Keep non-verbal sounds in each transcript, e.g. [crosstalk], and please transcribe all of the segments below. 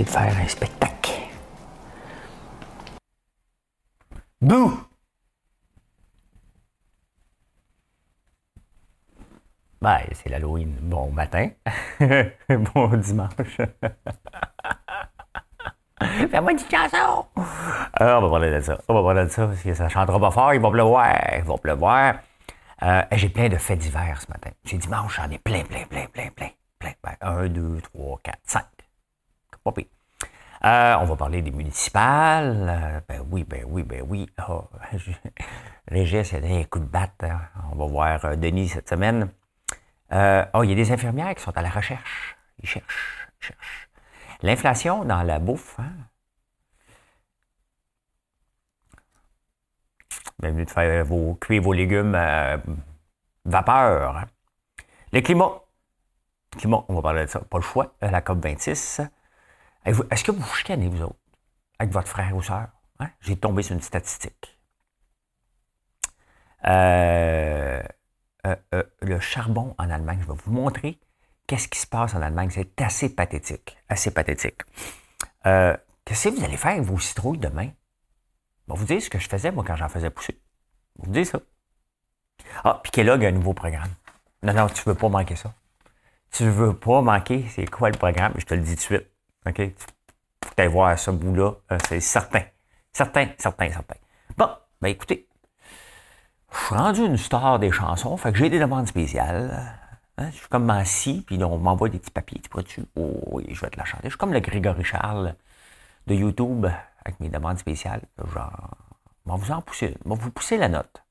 Essayer de faire un spectacle. Bouh! Ben, c'est l'Halloween. Bon matin. [laughs] bon dimanche. [laughs] Fais-moi une chanson! Ah, on va parler de ça. On va parler de ça parce que ça chantera pas fort. Il va pleuvoir. Il va pleuvoir. Euh, j'ai plein de faits divers ce matin. C'est dimanche, j'en ai plein, plein, plein, plein, plein, plein. Ben, un, deux, trois, quatre, cinq. Euh, on va parler des municipales. Euh, ben oui, ben oui, ben oui. [laughs] Oh, Régis, c'est un coup de batte. Hein. On va voir euh, Denis cette semaine. oh, il y a des infirmières qui sont à la recherche. Ils cherchent, cherchent. L'inflation dans la bouffe. Hein? Bienvenue de faire vos, cuire vos légumes vapeur. Hein. Le climat. Le climat, on va parler de ça. Pas le choix. La COP26. Est-ce que vous vous chicanez, vous autres, avec votre frère ou soeur? Hein? J'ai tombé sur une statistique. Euh, euh, euh, le charbon en Allemagne, je vais vous montrer qu'est-ce qui se passe en Allemagne. C'est assez pathétique. Assez pathétique. qu'est-ce que vous allez faire vos citrouilles demain? Je vais vous dire ce que je faisais, moi, quand j'en faisais pousser. Je vous dire ça. Ah, puis Kellogg a un nouveau programme. Non, non, tu ne veux pas manquer ça. Tu ne veux pas manquer, c'est quoi le programme? Je te le dis tout de suite. OK? Faut que voir ce bout-là. Euh, c'est certain. Certain, certain, certain. Bon, ben écoutez, je suis rendu une star des chansons, fait que j'ai des demandes spéciales. Hein? Je suis comme assis, puis on m'envoie des petits papiers, tu pourrais-tu? Oh oui, je vais te la chanter. Je suis comme le Grégory Charles de YouTube avec mes demandes spéciales. Genre, on va vous en pousser, vous pousser la note.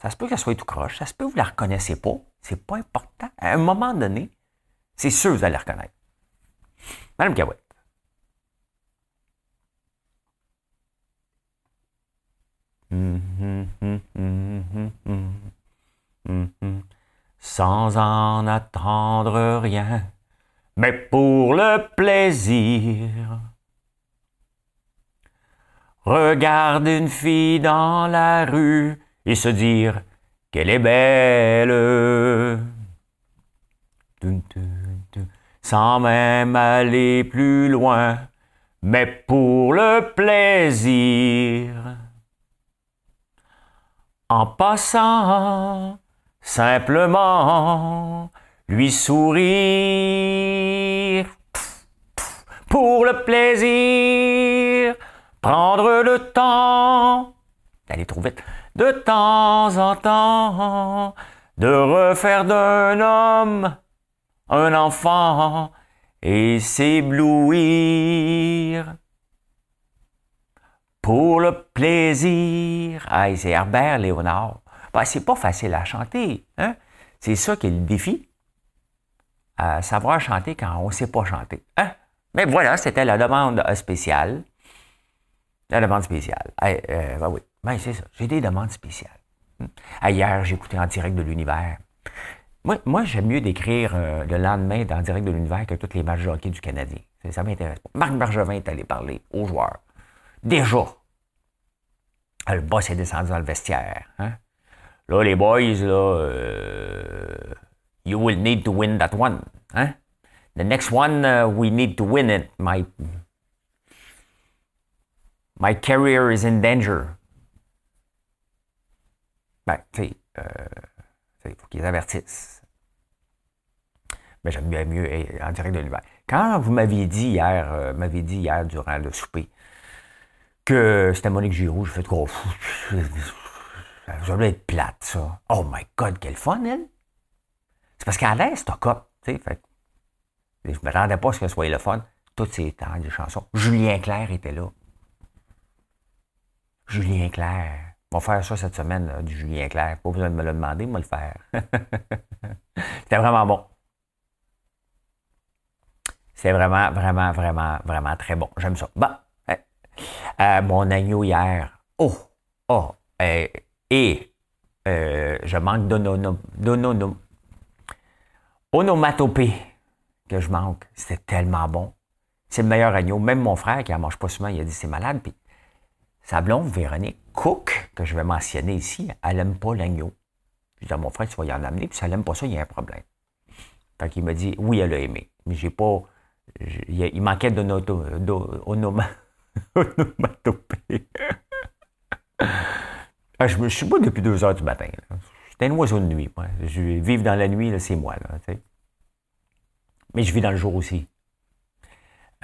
Ça se peut que ça soit tout croche, ça se peut que vous la reconnaissez pas, c'est pas important. À un moment donné, c'est sûr que vous allez la reconnaître. Sans en attendre rien, mais pour le plaisir. Regarder une fille dans la rue et se dire qu'elle est belle sans même aller plus loin, mais pour le plaisir. En passant, simplement, lui sourire. Pour le plaisir, prendre le temps, d'aller trop vite, de temps en temps, de refaire d'un homme un enfant et s'éblouir. Pour le plaisir. Ah, c'est Herbert Léonard. Ben, c'est pas facile à chanter. Hein? C'est ça qui est le défi. Savoir chanter quand on ne sait pas chanter. Hein? Mais voilà, c'était la demande spéciale. La demande spéciale. Euh, ben oui, ben, c'est ça. J'ai des demandes spéciales. Hum. Hier, écouté en direct de l'univers. Moi, j'aime mieux d'écrire euh, le lendemain dans Direct de l'Univers que toutes les matchs de hockey du Canadien. Ça m'intéresse pas. Marc Bergevin est allé parler aux joueurs. Déjà. Le boss est descendu dans le vestiaire. Hein. Là, les boys, là, euh, you will need to win that one. Hein? The next one, uh, we need to win it. My, my career is in danger. Ben, tu sais, euh, il faut qu'ils avertissent. Mais j'aime bien mieux en direct de l'hiver. Quand vous m'aviez dit hier, euh, m'aviez dit hier durant le souper que c'était Monique Giroux, je fais trop fou. Ça doit être plate, ça. Oh my God, quel fun, elle! C'est parce l'aise, c'est cop, tu sais. Fait, je ne m'attendais pas à ce que ce soit le fun. Toutes ces temps de chansons. Julien Clerc était là. Julien Clerc. On va faire ça cette semaine, du Julien Clerc. Pas besoin de me le demander, moi le faire. [laughs] C'était vraiment bon. C'est vraiment, vraiment, vraiment, vraiment très bon. J'aime ça. Bon. Euh, euh, mon agneau hier. Oh, oh. et je manque d'onomatopée que je manque. C'était tellement bon. C'est le meilleur agneau. Même mon frère, qui n'en mange pas souvent, il a dit c'est malade. Puis sa blonde, Véronique Cook, que je vais mentionner ici, elle n'aime pas l'agneau. Je dis à mon frère, tu vas y en amener, puis si elle n'aime pas ça, il y a un problème. Fait qu'il m'a dit, oui, elle a aimé. Mais j'ai pas. Il manquait d'onomatopée. [laughs] Ah, je, suis pas depuis deux heures du matin. J'étais un oiseau de nuit. Moi. Je vivre dans la nuit, c'est moi. Là, Mais je vis dans le jour aussi.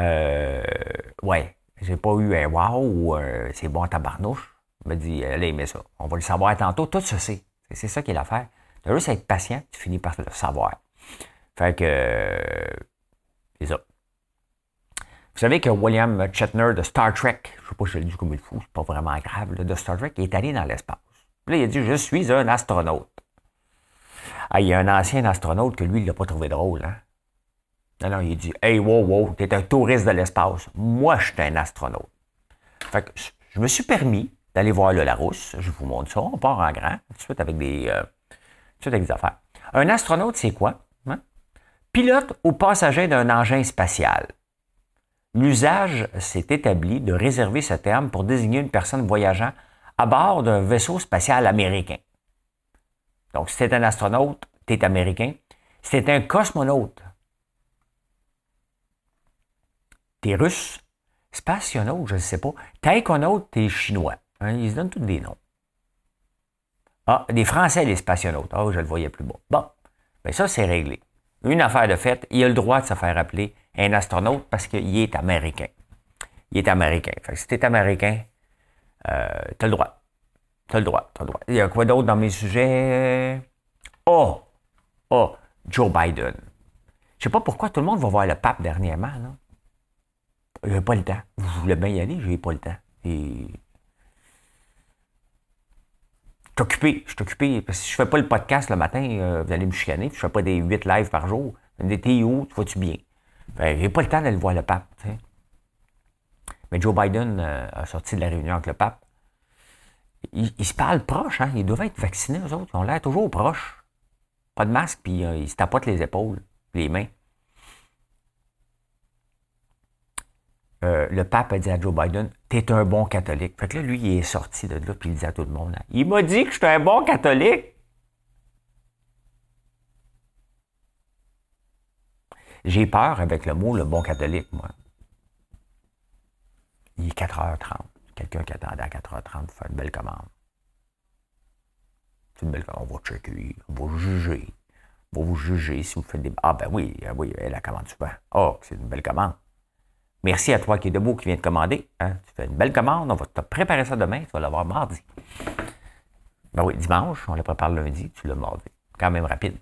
Euh, ouais. J'ai pas eu un wow ou c'est bon tabarnouche. Il m'a dit, elle a aimé ça. On va le savoir tantôt. Tout se sait. C'est ça qui est l'affaire. Tu juste être patient, tu finis par le savoir. Fait que, c'est ça. Vous savez que William Shatner de Star Trek, je sais pas si je le dis comme il faut, c'est pas vraiment grave, de Star Trek, il est allé dans l'espace. Là, il a dit Je suis un astronaute. Ah, il y a un ancien astronaute que lui, il l'a pas trouvé drôle, hein? Non, il dit Hey, wow, wow, t'es un touriste de l'espace. Moi, je suis un astronaute. Fait que je me suis permis d'aller voir le Larousse. Je vous montre ça. On part en grand, tout de suite avec des, euh, tout avec des affaires. Un astronaute, c'est quoi? Hein? Pilote ou passager d'un engin spatial. L'usage s'est établi de réserver ce terme pour désigner une personne voyageant à bord d'un vaisseau spatial américain. Donc, si tu un astronaute, tu es américain. Si tu un cosmonaute, T'es russe, spationaute, je ne sais pas. Taïkonaute, t'es chinois. Hein, ils se donnent tous des noms. Ah, des Français, les spationautes. Ah, je le voyais plus bas. Bon, ben ça, c'est réglé. Une affaire de fait, il a le droit de se faire appeler un astronaute parce qu'il est américain. Il est américain. Fait que si t'es américain, euh, t'as le droit. T'as le droit, t'as le droit. Il y a quoi d'autre dans mes sujets? Oh! Oh! Joe Biden. Je sais pas pourquoi tout le monde va voir le pape dernièrement, là. J'ai pas le temps. Vous voulez bien y aller, j'ai pas le temps. Et... Je suis occupé, je suis occupé. Parce que si je fais pas le podcast le matin, euh, vous allez me chicaner. Je fais pas des 8 lives par jour. T'es où? Tu vas-tu bien? Ben, j'ai pas le temps d'aller voir le pape. Mais Joe Biden euh, a sorti de la réunion avec le pape. Ils, se parlent proches, hein? Ils doivent être vaccinés, eux autres. Ils ont l'air toujours proches. Pas de masque, puis euh, ils se tapotent les épaules, les mains. Euh, le pape a dit à Joe Biden, t'es un bon catholique. Fait que là, lui, il est sorti de là, puis il dit à tout le monde, il m'a dit que j'étais un bon catholique. J'ai peur avec le mot le bon catholique, moi. Il est 4h30. Quelqu'un qui attendait à 4h30 pour faire une belle commande. C'est une belle commande. On va checker, on va juger. On va vous juger si vous faites des. Ah, ben oui, ah oui, elle la commande souvent. Oh, c'est une belle commande. Merci à toi qui est debout, qui vient de commander. Hein. Tu fais une belle commande, on va te préparer ça demain, tu vas l'avoir mardi. Ben oui, dimanche, on le prépare lundi, tu l'as mardi. Quand même rapide.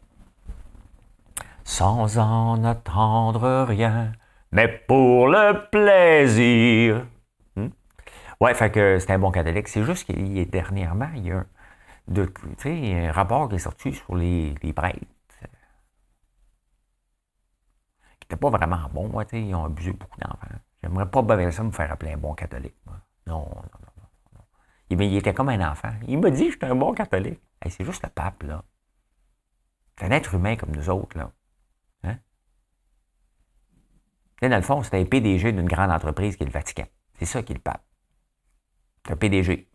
Sans en attendre rien, mais pour le plaisir. Hmm? Ouais, fait que c'est un bon catholique. C'est juste qu'il est dernièrement, il y a un rapport qui est sorti sur les, les prêtres C'était pas vraiment bon, ils ont abusé beaucoup d'enfants. J'aimerais pas bien ça me faire appeler un bon catholique. Moi. Non, non, non, non. Il, était comme un enfant. Il m'a dit que j'étais un bon catholique. c'est juste le pape, là. C'est un être humain comme nous autres, là. Hein? dans le fond, c'est un PDG d'une grande entreprise qui est le Vatican. C'est ça qui est le pape. C'est un PDG.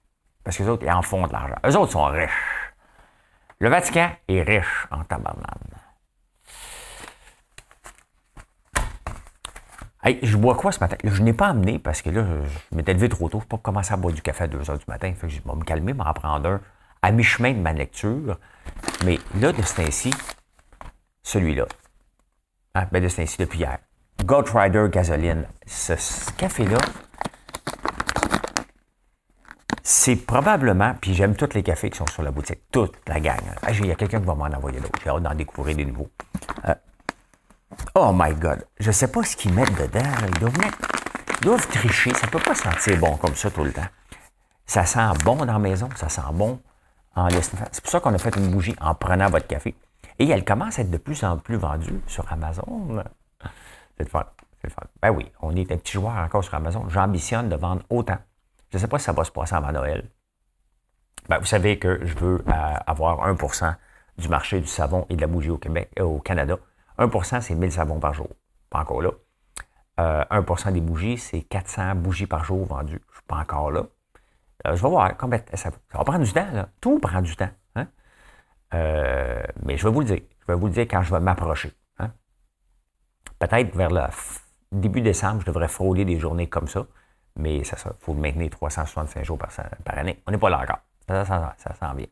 Parce que les autres, ils en font de l'argent. Eux autres sont riches. Le Vatican est riche en tabarnane. Je bois quoi ce matin? je n'ai pas amené parce que là, je m'étais levé trop tôt. Je pas commencer à boire du café à 2 h du matin. Fait que je vais me calmer, m'en prendre un à mi-chemin de ma lecture. Mais là, de ce temps-ci, celui-là. Ah, ben de ce temps-ci, depuis hier. Gold Rider Gasoline. Ce, café-là, c'est probablement, puis j'aime tous les cafés qui sont sur la boutique, toute la gang. Ah, il y a quelqu'un qui va m'en envoyer d'autres. J'ai hâte d'en découvrir des nouveaux. Euh, Oh my God. Je sais pas ce qu'ils mettent dedans. Ils doivent, tricher. Ça peut pas sentir bon comme ça tout le temps. Ça sent bon dans la maison. Ça sent bon en laissant C'est pour ça qu'on a fait une bougie en prenant votre café. Et elle commence à être de plus en plus vendue sur Amazon. C'est fun. C'est le fun. Ben oui, on est un petit joueur encore sur Amazon. J'ambitionne de vendre autant. Je ne sais pas si ça va se passer avant Noël. Ben, vous savez que je veux euh, avoir 1% du marché du savon et de la bougie au Québec, euh, au Canada. 1% c'est 1000 savons par jour. Pas encore là. 1% euh, des bougies, c'est 400 bougies par jour vendues. Je suis pas encore là. je vais voir combien ça, ça va prendre du temps. Là. Tout prend du temps. Hein. mais je vais vous le dire. Je vais vous le dire quand je vais m'approcher. Hein. Peut-être vers le début décembre, je devrais frauder des journées comme ça. Mais il faut maintenir 365 jours par, année. On n'est pas là encore. Ça, ça, ça, sent bien.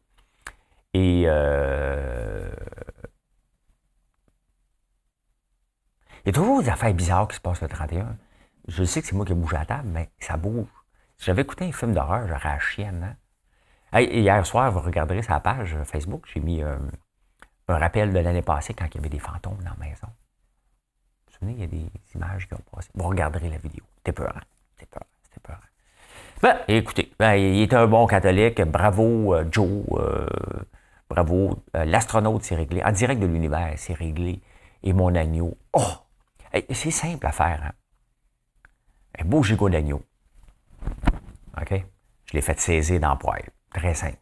Et euh, il y a toujours des affaires bizarres qui se passent le 31. Je sais que c'est moi qui ai bougé à table, mais ça bouge. Si j'avais écouté un film d'horreur, j'aurais la chienne. Hein? hier soir, vous regarderez sa page Facebook, j'ai mis euh, un rappel de l'année passée quand il y avait des fantômes dans la maison. Vous vous souvenez, il y a des images qui ont passé. Vous regarderez la vidéo. C'était peur. C'était peur. C'était peur. Ben, écoutez, ben, il est un bon catholique. Bravo, euh, Joe. Euh, bravo. Euh, l'astronaute s'est réglé. En direct de l'univers, c'est réglé. Et mon agneau. Oh! C'est simple à faire. Hein? Un beau gigot d'agneau. OK? Je l'ai fait saisir dans le poêle. Très simple.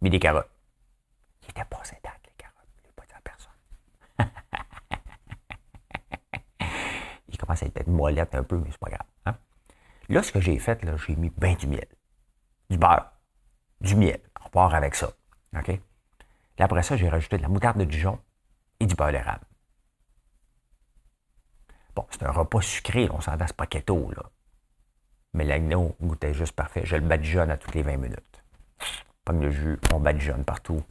Mis des carottes. Il était pas intact, les carottes. Je l'ai pas dit à personne. [laughs] il commence à être moellette un peu, mais c'est pas grave. Hein? Là, ce que j'ai fait, j'ai mis bien du miel. Du beurre, du miel. On part avec ça. OK? Après ça, j'ai rajouté de la moutarde de Dijon et du beurre d'érable. Bon, c'est un repas sucré, on s'entend, c'est pas keto, là. Mais l'agneau goûtait juste parfait. Je le badigeonne à toutes les 20 minutes. Pomme le jus, on badigeonne partout.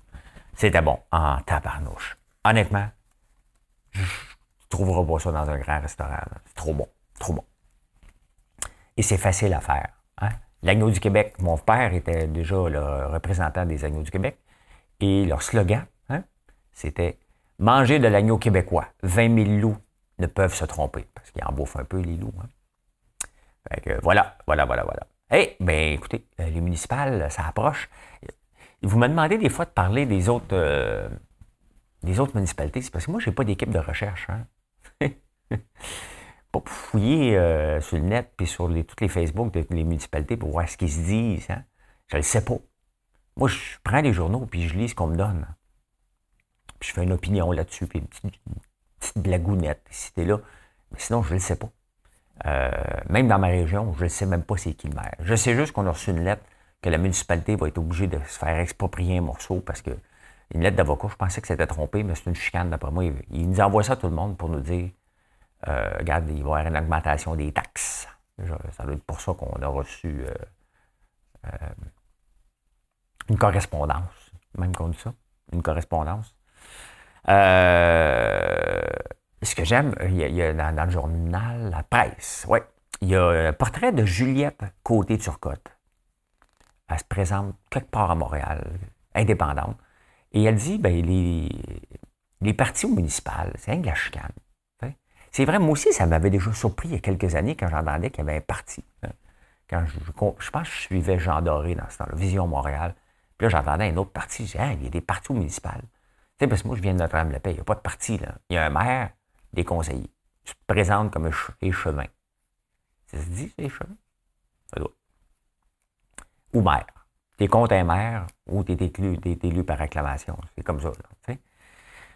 C'était bon, en tabarnouche. Honnêtement, je ne trouverai pas ça dans un grand restaurant. C'est trop bon, trop bon et c'est facile à faire. Hein. L'agneau du Québec, mon père était déjà le représentant des agneaux du Québec, et leur slogan, hein, c'était Manger de l'agneau québécois. 20 000 loups ne peuvent se tromper, parce qu'ils en bouffent un peu, les loups. Hein. Voilà, voilà, voilà, voilà. Eh, bien, écoutez, euh, les municipales, ça approche. Vous me demandez des fois de parler des autres, euh, des autres municipalités. C'est parce que moi, je n'ai pas d'équipe de recherche. Hein? [laughs] pas fouiller euh, sur le net puis sur les, toutes les Facebook de les municipalités pour voir ce qu'ils se disent. Hein. Je ne le sais pas. Moi, je prends les journaux puis je lis ce qu'on me donne. Puis je fais une opinion là-dessus, une petite, blagounette ici là. Mais sinon, je ne le sais pas. Euh, même dans ma région, je ne sais même pas c'est qui le maire. Je sais juste qu'on a reçu une lettre que la municipalité va être obligée de se faire exproprier un morceau parce que une lettre d'avocat, je pensais que c'était trompé, mais c'est une chicane d'après moi. Il nous envoie ça à tout le monde pour nous dire euh, regarde, il va y avoir une augmentation des taxes. Ça doit être pour ça qu'on a reçu euh, une correspondance, même qu'on dit ça, une correspondance. Ce que j'aime, il y a, dans, le journal La Presse, ouais, il y a un portrait de Juliette Côté-Turcotte. Elle se présente quelque part à Montréal, indépendante, et elle dit, ben, les, les partis municipales, c'est un de la chicane. C'est vrai, moi aussi, ça m'avait déjà surpris il y a quelques années quand j'entendais qu'il y avait un parti. Hein. Quand je, je, pense que je suivais Jean Doré dans ce temps-là, Vision Montréal. Puis là, j'entendais un autre parti. Je disais, il y a des partis municipaux. Tu sais, parce que moi, je viens de Notre-Dame-la-Paix. Il n'y a pas de parti, là. Il y a un maire, des conseillers. Tu te présentes comme un échevin. Ça se dit, c'est échevin? Ou maire. Tu es contre un maire ou tu es élu, par acclamation. C'est comme ça, là.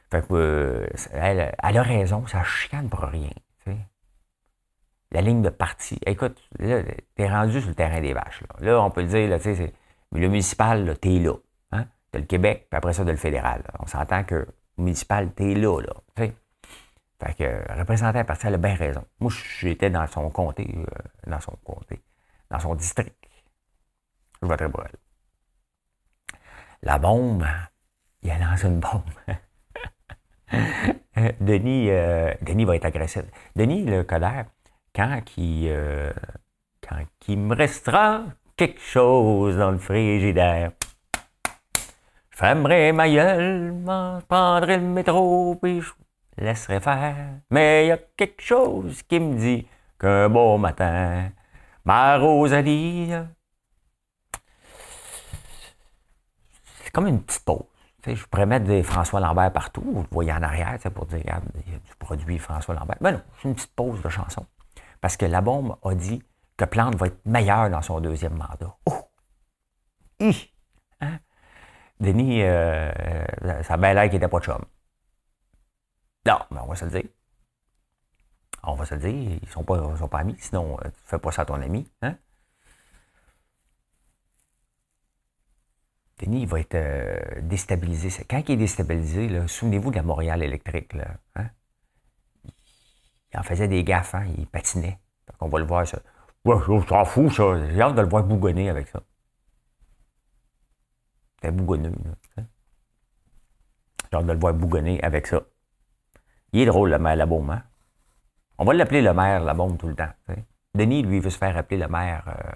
Fait que, euh, elle, a raison, ça chicane pour rien. La ligne de parti. Écoute, là, t'es rendu sur le terrain des vaches. Là, on peut le dire, là, c'est, le municipal, t'es là. T'as le Québec, puis après ça, t'as le fédéral. On s'entend que municipal, t'es là. là Fait que le représentant parti, elle a bien raison. Moi, j'étais dans son comté, euh, dans son comté, dans son district. Je voterais pour elle. La bombe, il a lancé une bombe. [laughs] Denis, euh, Denis va être agressif. Denis, le colère, quand il, euh, quand il me restera quelque chose dans le frigidaire, fermerai ma gueule, je prendrai le métro, puis je laisserai faire. Mais il y a quelque chose qui me dit qu'un beau matin, ma Rosalie, c'est comme une petite pause. je pourrais mettre des François Lambert partout, vous voyez en arrière, pour dire, regarde, il y a du produit François Lambert. Mais ben non, c'est une petite pause de chanson. Parce que la bombe a dit que Plante va être meilleur dans son deuxième mandat. Oh! Hi! Denis, euh, ça a bien l'air qu'il n'était pas de chum. Non, mais on va se le dire. On va se le dire, ils ne sont pas, sont pas amis, sinon euh, tu ne fais pas ça à ton ami. Hein? Denis, il va être euh, déstabilisé. Quand il est déstabilisé, souvenez-vous de la Montréal électrique. Hein? Il en faisait des gaffes, hein? il patinait. on va le voir, ça. Je t'en fous, ça. J'ai hâte de le voir bougonner avec ça. C'était bougonneux. J'ai hâte de le voir bougonner avec ça. Il est drôle, le maire La Hein? On va l'appeler le maire La Bombe tout le temps. Denis, lui, veut se faire appeler le maire, euh,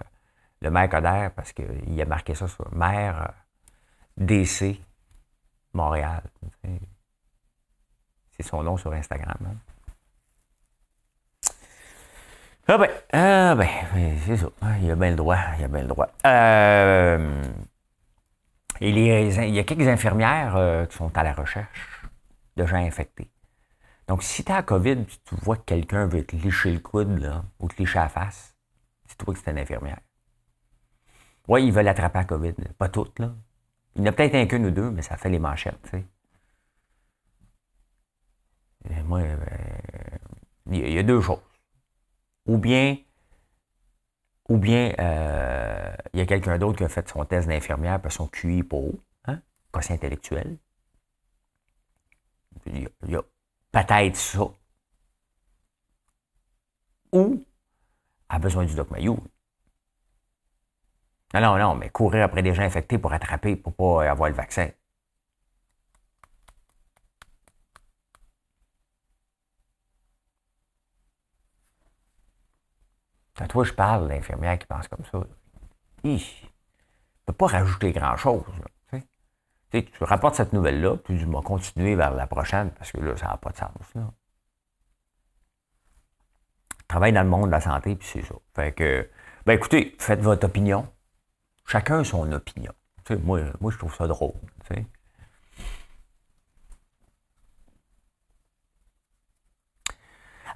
le maire Coder parce qu'il a marqué ça sur maire euh, DC Montréal. C'est son nom sur Instagram. Hein. Ah ben, ah ben, c'est ça. Ah, il a bien le droit. Il a bien le droit. Euh, il, y a, quelques infirmières euh, qui sont à la recherche de gens infectés. Donc, si tu as COVID, tu vois que quelqu'un veut te licher le coude ou te licher la face, c'est toi que c'est une infirmière. Oui, ils veulent attraper la COVID. Pas toutes, là. Il y en a peut-être un qu'une ou deux, mais ça fait les manchettes, tu sais. moi, euh, il y a deux choses. Ou bien, ou bien euh, il y a quelqu'un d'autre qui a fait son test d'infirmière parce son QI pour haut, hein, intellectuel. Il y a, peut-être ça. Ou a besoin du Doc Mayou. Non, non, non, mais courir après des gens infectés pour attraper, pour pas avoir le vaccin. Toi, je parle, l'infirmière qui pense comme ça. Il ne peut pas rajouter grand-chose. Tu rapportes cette nouvelle-là, puis tu vas continuer vers la prochaine, parce que là, ça n'a pas de sens. Travaille dans le monde de la santé, puis c'est ça. Fait que, ben écoutez, faites votre opinion. Chacun son opinion. moi, moi, je trouve ça drôle.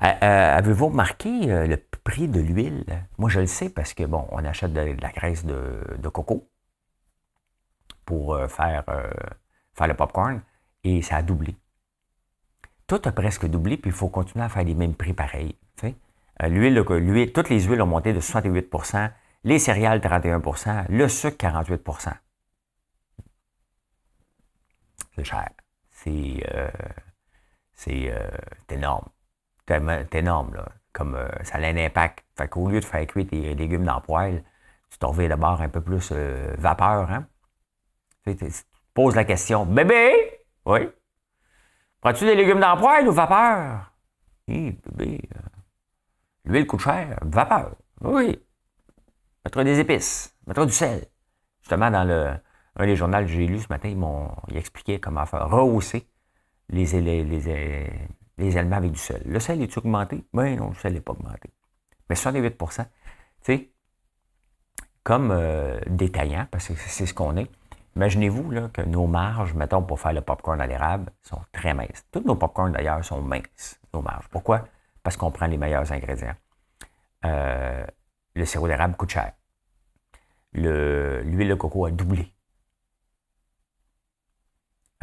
Euh, euh, avez-vous remarqué euh, le prix de l'huile? Moi, je le sais parce que, bon, on achète de, la graisse de, coco pour faire, faire le popcorn et ça a doublé. Tout a presque doublé, puis il faut continuer à faire les mêmes prix pareils. l'huile, l'huile, toutes les huiles ont monté de 68% les céréales 31% le sucre 48% C'est cher. C'est, c'est, énorme c'est énorme, là. Comme euh, ça a un impact. Fait qu'au lieu de faire cuire tes légumes dans le poêle, tu t'en reviens d'abord un peu plus euh, vapeur, hein? Tu, te poses la question, bébé, oui, prends-tu des légumes dans le poêle ou vapeur? Oui, bébé, euh, l'huile coûte cher, vapeur, oui. Mettre des épices, mettre du sel. Justement, dans le, un des journaux que j'ai lu ce matin, ils m'ont expliqué comment faire rehausser les, les, les, les aliments avec du sel. Le sel est augmenté? Ben non, le sel n'est pas augmenté. Mais 68% tu sais, comme euh, détaillant, parce que c'est ce qu'on est, imaginez-vous là, que nos marges, mettons, pour faire le popcorn à l'érable, sont très minces. Tous nos popcorns, d'ailleurs, sont minces, nos marges. Pourquoi? Parce qu'on prend les meilleurs ingrédients. Euh, le sirop d'érable coûte cher. L'huile de coco a doublé.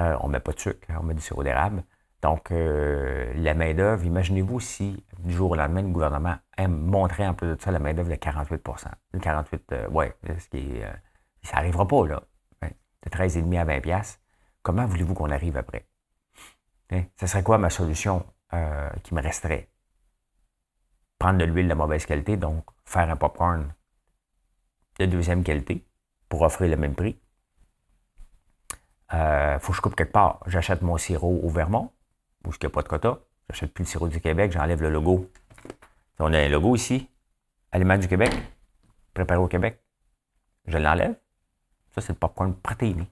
Euh, on ne met pas de sucre, on met du sirop d'érable. Donc, euh, la main-d'œuvre, imaginez-vous si du jour au lendemain, le gouvernement aime montrer en plus de ça la main-d'œuvre de 48% 48 euh, ouais, ce qui euh, ça n'arrivera pas, là. Hein, de 13,5 à 20 pièces. Comment voulez-vous qu'on arrive après? Hein? Ce serait quoi ma solution qui me resterait? Prendre de l'huile de mauvaise qualité, donc faire un popcorn de deuxième qualité pour offrir le même prix. Il faut que je coupe quelque part. J'achète mon sirop au Vermont où il n'y a pas de quota. J'achète plus le sirop du Québec, j'enlève le logo. On a un logo ici, Aliments du Québec, préparé au Québec. Je l'enlève. Ça, c'est le popcorn protéiné.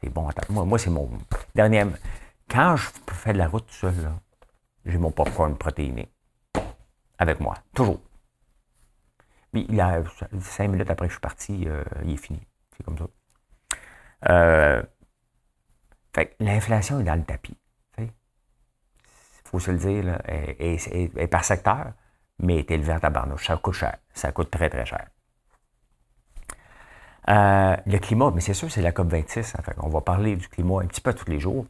C'est bon. Moi, moi c'est mon dernier. Quand je fais de la route seul, j'ai mon popcorn protéiné. Avec moi. Toujours. Mais il a, cinq minutes après que je suis parti, euh, il est fini. C'est comme ça. Euh, Fait l'inflation est dans le tapis. Faut se le dire, et, par secteur, mais est élevé à tabarnouche. Ça coûte cher. Ça coûte très, très cher. Euh, le climat, mais c'est sûr, c'est la COP26. on va parler du climat un petit peu tous les jours.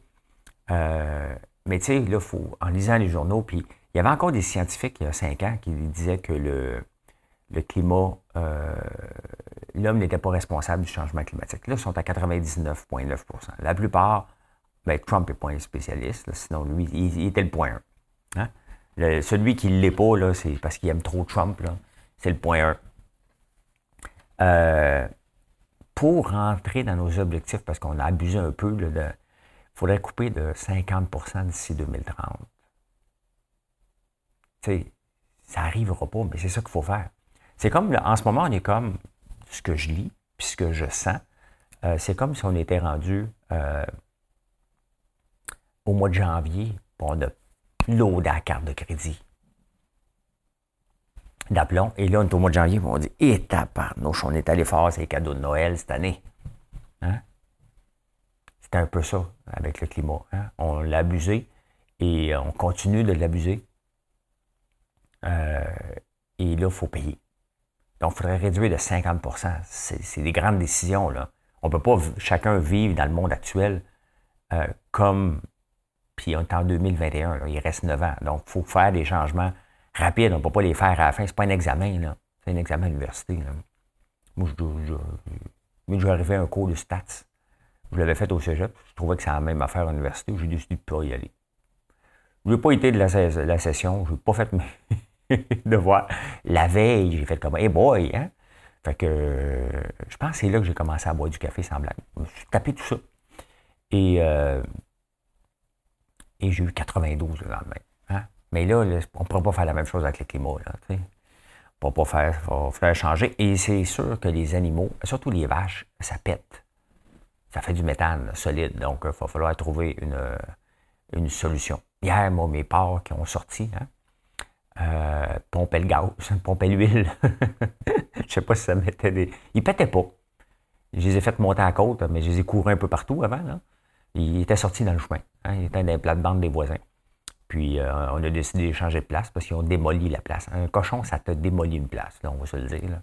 Euh, mais tu sais, là, faut, en lisant les journaux, puis il y avait encore des scientifiques il y a cinq ans qui disaient que le, le climat, euh, l'homme n'était pas responsable du changement climatique. Là, ils sont à 99,9% La plupart, ben, Trump n'est pas un spécialiste, sinon lui, il, était le point 1. Hein? celui qui ne l'est pas, c'est parce qu'il aime trop Trump, c'est le point 1. Euh, pour rentrer dans nos objectifs, parce qu'on a abusé un peu, il faudrait couper de 50% d'ici 2030. sais, ça n'arrivera pas, mais c'est ça qu'il faut faire. C'est comme, en ce moment, on est comme, ce que je lis, puis ce que je sens, euh, c'est comme si on était rendu euh, au mois de janvier, on a loadé la carte de crédit d'aplomb. Et là, on est au mois de janvier, on dit, et tabarnouche, on est allé faire ces cadeaux de Noël cette année. Hein? C'était un peu ça avec le climat. Hein? On l'a abusé et on continue de l'abuser. Euh, et là, il faut payer. Donc, il faudrait réduire de 50% C'est des grandes décisions. Là. On ne peut pas chacun vivre dans le monde actuel euh, comme. Puis on est en 2021, il reste 9 ans. Donc, il faut faire des changements rapides. On ne peut pas les faire à la fin. Ce n'est pas un examen. C'est un examen à l'université. Moi, je, je, arrivé à un cours de stats. Je l'avais fait au cégep. Je trouvais que c'est la même affaire à l'université. J'ai décidé de ne pas y aller. Je n'ai pas été de la, session. Je n'ai pas fait mes, de [laughs] voir. La veille, j'ai fait comme, hey boy, hein? Fait que je pense que c'est là que j'ai commencé à boire du café sans blague. Je me suis tapé tout ça. Et, euh, et j'ai eu 92 le lendemain. Hein? Mais là, on ne pourra pas faire la même chose avec le climat. Là, on ne pourra pas faire, faut changer. Et c'est sûr que les animaux, surtout les vaches, ça pète. Ça fait du méthane solide. Donc, il va falloir trouver une, une solution. Hier, moi, mes porcs qui ont sorti, hein, euh, pompait le gaz, [laughs] pompait l'huile. je sais pas si ça mettait des. Ils pétaient pas. Je les ai fait monter à côte, mais je les ai courus un peu partout avant. Là. Ils étaient sortis dans le chemin. Hein. Ils étaient dans les plates-bandes des voisins. Puis euh, on a décidé de changer de place parce qu'ils ont démoli la place. Un cochon, ça te démolit une place, là, on va se le dire. Là.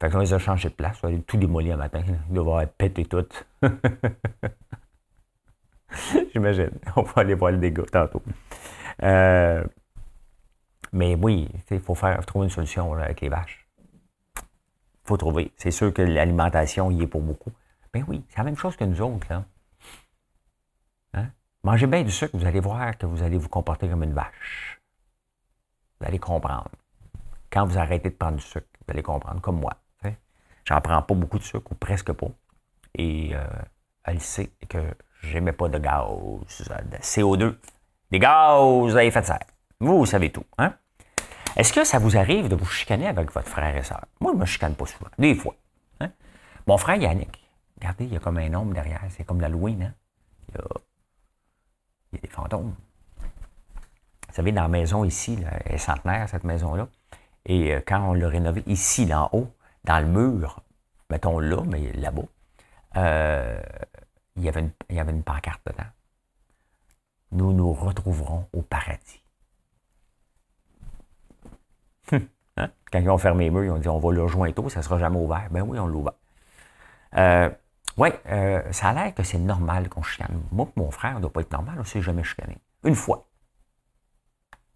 Fait qu'on les a changé de place. On a tout démoli un matin. Là. Ils doivent pété tout. [laughs] J'imagine. On va aller voir le dégât tantôt. Euh, mais oui, il faut faire trouver une solution avec les vaches. Il faut trouver. C'est sûr que l'alimentation y est pour beaucoup. Ben oui, c'est la même chose que nous autres. Là. Mangez bien du sucre, vous allez voir que vous allez vous comporter comme une vache. Vous allez comprendre. Quand vous arrêtez de prendre du sucre, vous allez comprendre, comme moi. J'en prends pas beaucoup de sucre, ou presque pas. Et euh, elle sait que j'aimais pas de gaz, de CO2, des gaz à effet de serre. Vous, vous savez tout. Hein? Est-ce que ça vous arrive de vous chicaner avec votre frère et soeur? Moi, je me chicane pas souvent. Des fois. Hein? Mon frère Yannick, regardez, il y a comme un homme derrière. C'est comme l'Halloween. Hein? Il, y a... il y a des fantômes. Vous savez, dans la maison ici, elle est centenaire, cette maison-là. Et euh, quand on l'a rénovée ici, en haut, dans le mur, mettons là, mais là-bas, euh, il, y avait une, il y avait une pancarte dedans. Nous nous retrouverons au paradis. Hein? Quand ils ont fermé les murs, ils ont dit on va le rejoindre tôt, ça ne sera jamais ouvert. Ben oui, on l'a ouvert. Euh, oui, euh, ça a l'air que c'est normal qu'on chicane. Moi mon frère, ne doit pas être normal, on ne s'est jamais chicané. Une fois.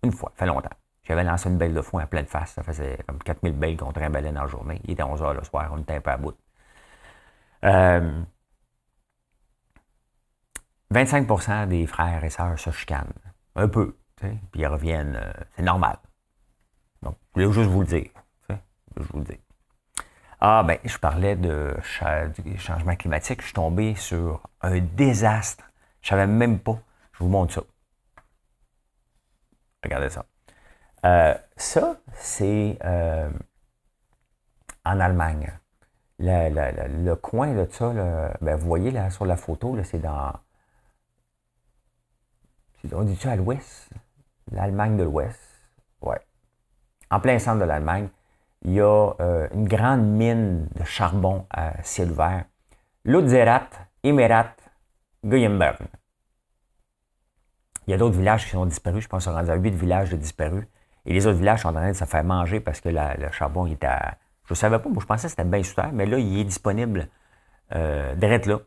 Une fois, ça fait longtemps. J'avais lancé une belle de foin à pleine face. Ça faisait comme 4000 belles qu'on trimballait dans la journée. Il était 11 h le soir, on était un peu à bout. 25% euh, des frères et sœurs se chicanent. Un peu. Puis ils reviennent. c'est normal. Donc, je voulais juste vous le dire. Je vous le dire. Ah, ben, je parlais de changement climatique. Je suis tombé sur un désastre. Je savais même pas. Je vous montre ça. Regardez ça. Euh, ça, c'est euh, en Allemagne. Le, coin de ça, ben, vous voyez là sur la photo, c'est dans. On dit-tu à l'ouest? L'Allemagne de l'ouest. Ouais en plein centre de l'Allemagne, il y a euh, une grande mine de charbon à ciel ouvert. Lutzerat, Emerat, Guyenberg. Il y a d'autres villages qui sont disparus. Je pense qu'on a huit villages disparus. Et les autres villages sont en train de se faire manger parce que le charbon est à. Je ne savais pas, moi je pensais que c'était bien sous terre, mais là, il est disponible euh, direct là.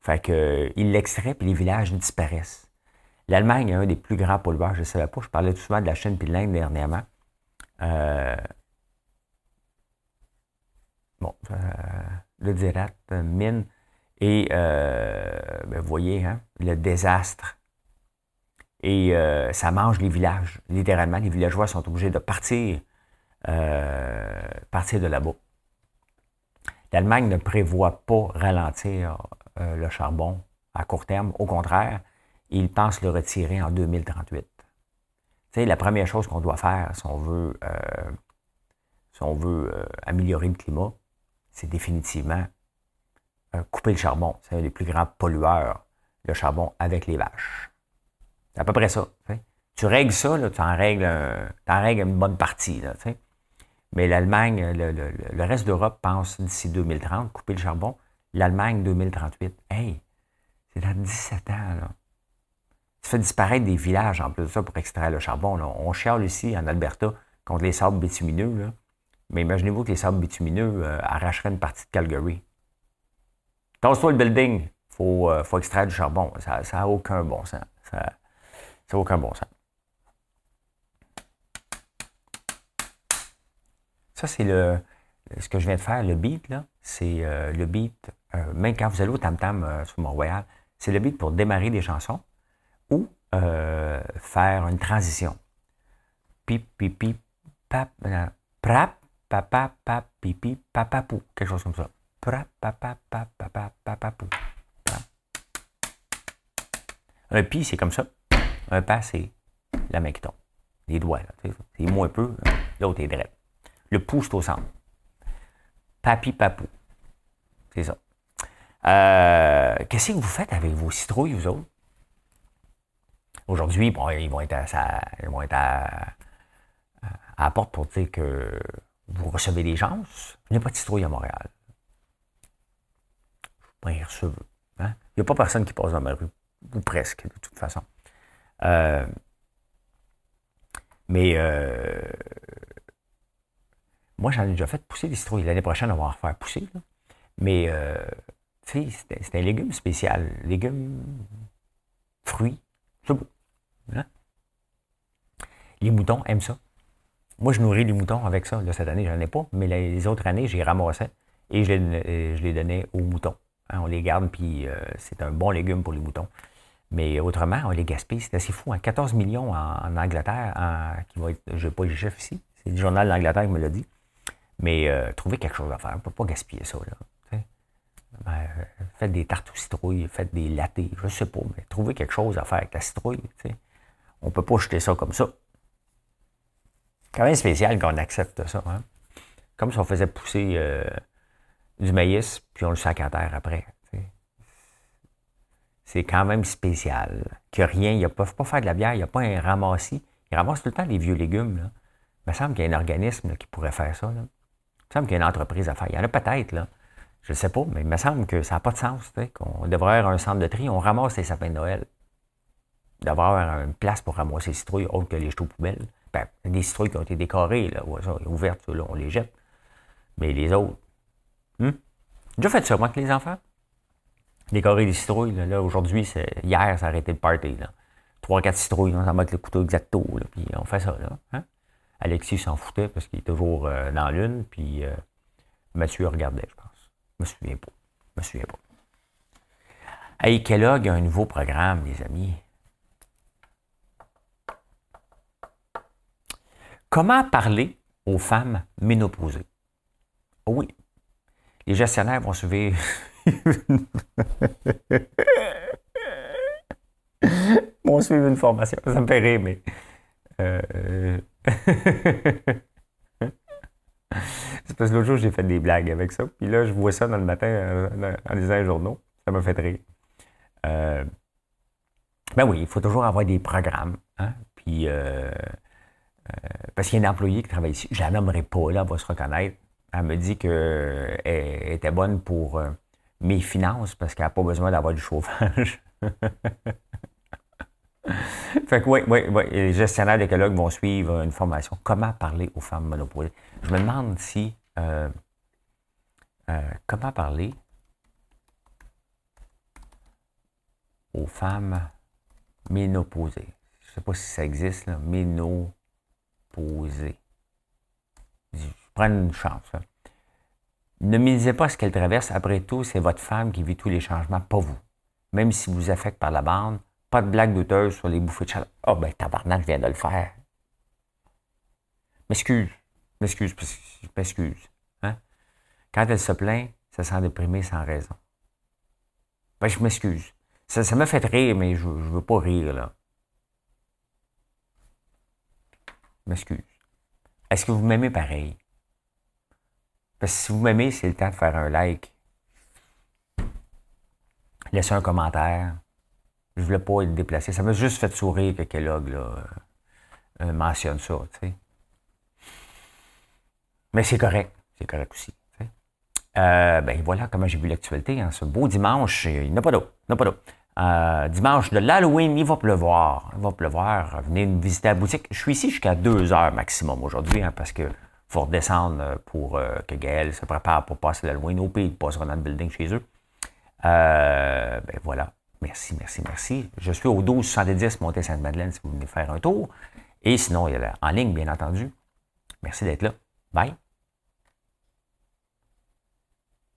Fait que, euh, il l'extrait, puis les villages disparaissent. L'Allemagne est un des plus grands pollueurs, je ne savais pas. Je parlais tout souvent de la Chine et de l'Inde dernièrement. Euh, bon, euh, le dirat, mine, et ben, vous voyez, hein, le désastre et euh, ça mange les villages. Littéralement, les villageois sont obligés de partir, euh, partir de là-bas. L'Allemagne ne prévoit pas ralentir euh, le charbon à court terme. Au contraire, ils pensent le retirer en 2038. Tu la première chose qu'on doit faire si on veut, si on veut améliorer le climat, c'est définitivement couper le charbon. C'est un des plus grands pollueurs, le charbon avec les vaches. C'est à peu près ça. Tu règles ça, tu en règles, une bonne partie. Mais l'Allemagne, le, reste d'Europe pense d'ici 2030, couper le charbon. L'Allemagne, 2038. Hey, c'est dans 17 ans. Tu fais disparaître des villages en plus de ça pour extraire le charbon. On chiale ici, en Alberta, contre les sables bitumineux. Mais imaginez-vous que les sables bitumineux euh, arracheraient une partie de Calgary. Tasse-toi le building, il faut, euh, faut, extraire du charbon. Ça n'a aucun bon sens. Ça, n'a aucun bon sens. Ça, c'est le, ce que je viens de faire, le beat, là. C'est euh, le beat, même quand vous allez au tam-tam sur Mont-Royal, c'est le beat pour démarrer des chansons ou faire une transition. Pip, pip, pip, pap, prap, papa, pap, pipi, papapou. Quelque chose comme ça. Papa, papa, papapou. Un pi, c'est comme ça. Un pas, c'est la main qui tombe. Les doigts, là. C'est moins peu. L'autre est direct. Le pouce, au centre. Papi, papou. C'est ça. Euh, qu'est-ce que vous faites avec vos citrouilles, vous autres? Aujourd'hui, bon, ils vont être à, ça, ils vont être à, la porte pour dire que vous recevez des gens. Il n'y a pas de citrouilles à Montréal. Pas hein? Il n'y a pas personne qui passe dans ma rue. Ou presque, de toute façon. Euh, mais euh, moi, j'en ai déjà fait pousser des citrouilles. L'année prochaine, on va en refaire pousser. Mais euh, c'est un légume spécial. Légume, fruit, c'est beau. Hein? Les moutons aiment ça. Moi, je nourris les moutons avec ça. cette année, j'en ai pas, mais les autres années, j'ai ramassé et je les, je les donnais aux moutons. Hein, on les garde, puis c'est un bon légume pour les moutons. Mais autrement, on les gaspille. C'est assez fou. 14 hein. millions en, Angleterre, qui va être, je n'ai pas le chef ici, c'est le journal d'Angleterre qui me l'a dit. Mais euh, trouver quelque chose à faire. On ne peut pas gaspiller ça. Là, ben, euh, faites des tartes aux citrouilles, faites des lattés, je ne sais pas, mais trouvez quelque chose à faire avec la citrouille. On ne peut pas jeter ça comme ça. Quand même spécial qu'on accepte ça. Hein. Comme si on faisait pousser euh, du maïs, puis on le sac à terre après c'est quand même spécial. Que rien, ils ne peuvent pas faire de la bière, il n'y a pas un ramassis. Ils ramassent tout le temps des vieux légumes. Là. Il me semble qu'il y a un organisme qui pourrait faire ça. Il me semble qu'il y a une entreprise à faire. Il y en a peut-être, là. Je ne sais pas, mais il me semble que ça n'a pas de sens. Qu'on devrait avoir un centre de tri, on ramasse les sapins de Noël. D'avoir une place pour ramasser les citrouilles autre que les aux poubelles. Ben, des citrouilles qui ont été décorées, là, ouvertes, là, on les jette. Mais les autres. Hmm? Déjà fait ça, moi, avec les enfants? décorer des citrouilles. Là, aujourd'hui, hier, ça a arrêté le party. Là. 3-4 citrouilles, on s'en avec le couteau exacto, là, puis on fait ça. Là, hein? Alexis s'en foutait parce qu'il est toujours euh, dans l'une, puis euh, Mathieu regardait, je pense. Je me souviens pas. Je me souviens pas. Hey, Kellogg a un nouveau programme, les amis. Comment parler aux femmes ménopausées? Oh oui, les gestionnaires vont suivre bon, [laughs] suivre une formation. Ça me fait rire, mais. Euh... [laughs] c'est parce que l'autre jour, j'ai fait des blagues avec ça. Puis là, je vois ça dans le matin euh, en, lisant les journaux. Ça m'a fait rire. Euh... Ben oui, il faut toujours avoir des programmes. Hein? Puis, euh... parce qu'il y a un employé qui travaille ici. Je la nommerai pas, là, elle va se reconnaître. Elle me dit qu'elle était bonne pour mes finances parce qu'elle n'a pas besoin d'avoir du chauffage. [laughs] fait que oui, oui, oui. Les gestionnaires d'écologues vont suivre une formation. Comment parler aux femmes monoposées? Je me demande si. Euh, euh, comment parler aux femmes ménopausées? Je ne sais pas si ça existe, là. Ménopausées. Je prends une chance. Ne misez pas ce qu'elle traverse. Après tout, c'est votre femme qui vit tous les changements, pas vous. Même si vous affecte par la bande, pas de blague douteuse sur les bouffées de chaleur. Ah, oh, ben, tabarnak, je viens de le faire. M'excuse. M'excuse, m'excuse. Hein? Quand elle se plaint, ça sent déprimé sans raison. Ben, je m'excuse. Ça, ça m'a fait rire, mais je ne veux pas rire, là. M'excuse. Est-ce que vous m'aimez pareil? Parce que si vous m'aimez, c'est le temps de faire un like. Laissez un commentaire. Je voulais pas être déplacé. Ça m'a juste fait sourire que Kellogg euh, euh, mentionne ça. Mais c'est correct. C'est correct aussi. Euh, ben voilà comment j'ai vu l'actualité. Hein. Ce beau dimanche, il n'y a pas d'eau. Dimanche de l'Halloween, il va pleuvoir. Il va pleuvoir. Venez nous visiter la boutique. Je suis ici jusqu'à 2 heures maximum aujourd'hui hein, parce que faut redescendre pour que Gaël se prépare pour passer l'Halloween. Au pays, il passera dans le building chez eux. ben voilà. Merci, merci, merci. Je suis au 1270 Montée-Sainte-Madeleine si vous venez faire un tour. Et sinon, il y a en ligne, bien entendu. Merci d'être là. Bye.